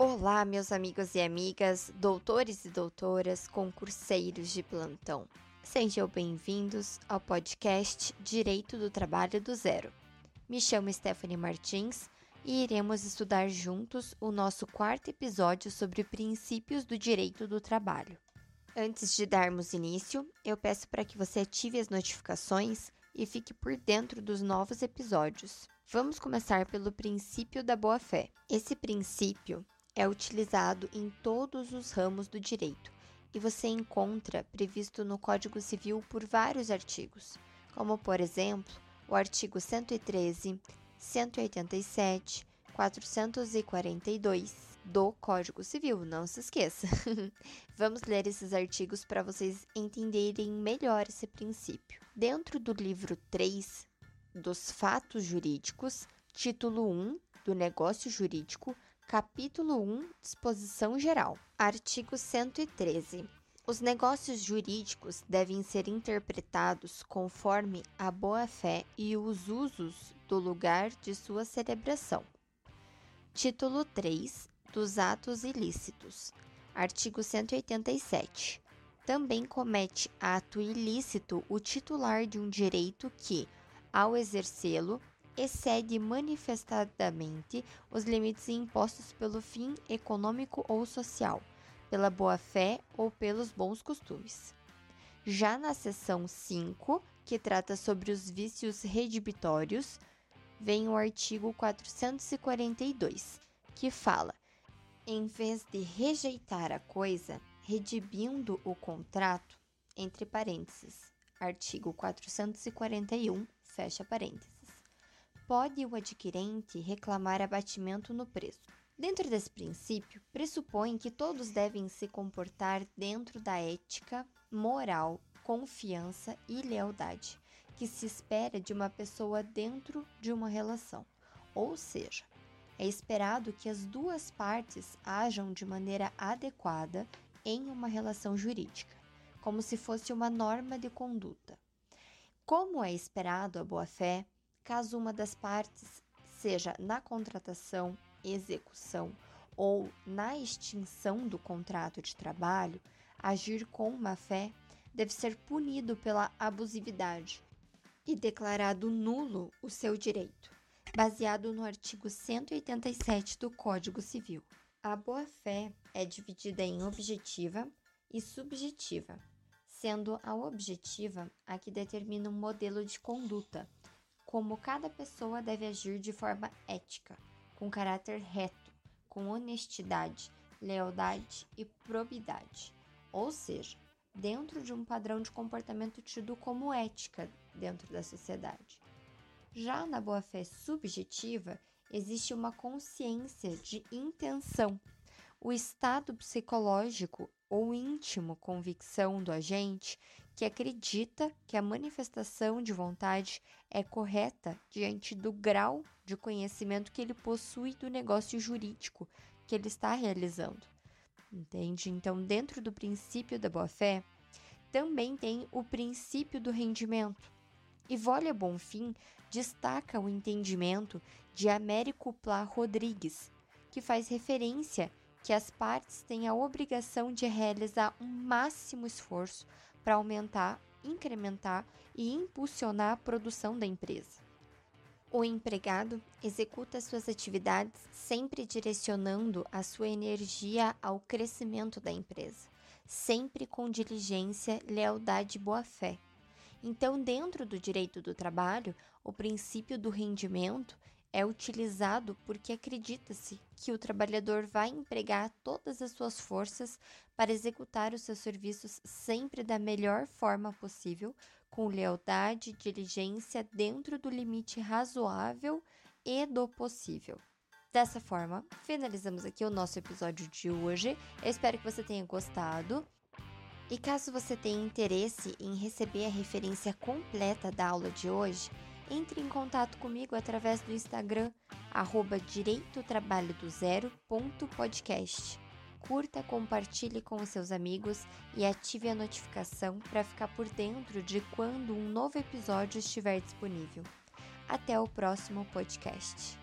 Olá, meus amigos e amigas, doutores e doutoras, concurseiros de plantão. Sejam bem-vindos ao podcast Direito do Trabalho do Zero. Me chamo Stephanie Martins e iremos estudar juntos o nosso quarto episódio sobre princípios do direito do trabalho. Antes de darmos início, eu peço para que você ative as notificações e fique por dentro dos novos episódios. Vamos começar pelo princípio da boa-fé. Esse princípio é utilizado em todos os ramos do direito e você encontra previsto no Código Civil por vários artigos, como, por exemplo, o artigo 113, 187, 442 do Código Civil, não se esqueça. Vamos ler esses artigos para vocês entenderem melhor esse princípio. Dentro do livro 3 dos fatos jurídicos, título 1 do negócio jurídico, Capítulo 1 Disposição Geral. Artigo 113. Os negócios jurídicos devem ser interpretados conforme a boa-fé e os usos do lugar de sua celebração. Título 3 dos atos ilícitos. Artigo 187. Também comete ato ilícito o titular de um direito que, ao exercê-lo, excede manifestadamente os limites impostos pelo fim econômico ou social, pela boa-fé ou pelos bons costumes. Já na seção 5, que trata sobre os vícios redibitórios, vem o artigo 442, que fala: em vez de rejeitar a coisa, redibindo o contrato, entre parênteses, artigo 441, fecha parênteses pode o adquirente reclamar abatimento no preço. Dentro desse princípio, pressupõe que todos devem se comportar dentro da ética, moral, confiança e lealdade que se espera de uma pessoa dentro de uma relação. Ou seja, é esperado que as duas partes ajam de maneira adequada em uma relação jurídica, como se fosse uma norma de conduta. Como é esperado a boa-fé, caso uma das partes seja na contratação, execução ou na extinção do contrato de trabalho, agir com má fé deve ser punido pela abusividade e declarado nulo o seu direito, baseado no artigo 187 do Código Civil. A boa-fé é dividida em objetiva e subjetiva, sendo a objetiva a que determina um modelo de conduta como cada pessoa deve agir de forma ética, com caráter reto, com honestidade, lealdade e probidade, ou seja, dentro de um padrão de comportamento tido como ética dentro da sociedade. Já na boa-fé subjetiva, existe uma consciência de intenção, o estado psicológico ou íntimo convicção do agente que acredita que a manifestação de vontade é correta diante do grau de conhecimento que ele possui do negócio jurídico que ele está realizando. Entende? Então, dentro do princípio da boa-fé, também tem o princípio do rendimento. E Volia Bonfim destaca o entendimento de Américo Plá Rodrigues, que faz referência que as partes têm a obrigação de realizar um máximo esforço para aumentar, incrementar e impulsionar a produção da empresa. O empregado executa suas atividades sempre direcionando a sua energia ao crescimento da empresa, sempre com diligência, lealdade e boa-fé. Então, dentro do direito do trabalho, o princípio do rendimento é utilizado porque acredita-se que o trabalhador vai empregar todas as suas forças para executar os seus serviços sempre da melhor forma possível, com lealdade e diligência dentro do limite razoável e do possível. Dessa forma, finalizamos aqui o nosso episódio de hoje. Eu espero que você tenha gostado. E caso você tenha interesse em receber a referência completa da aula de hoje, entre em contato comigo através do Instagram, arroba direitotrabalhodozero.podcast. Curta, compartilhe com os seus amigos e ative a notificação para ficar por dentro de quando um novo episódio estiver disponível. Até o próximo podcast.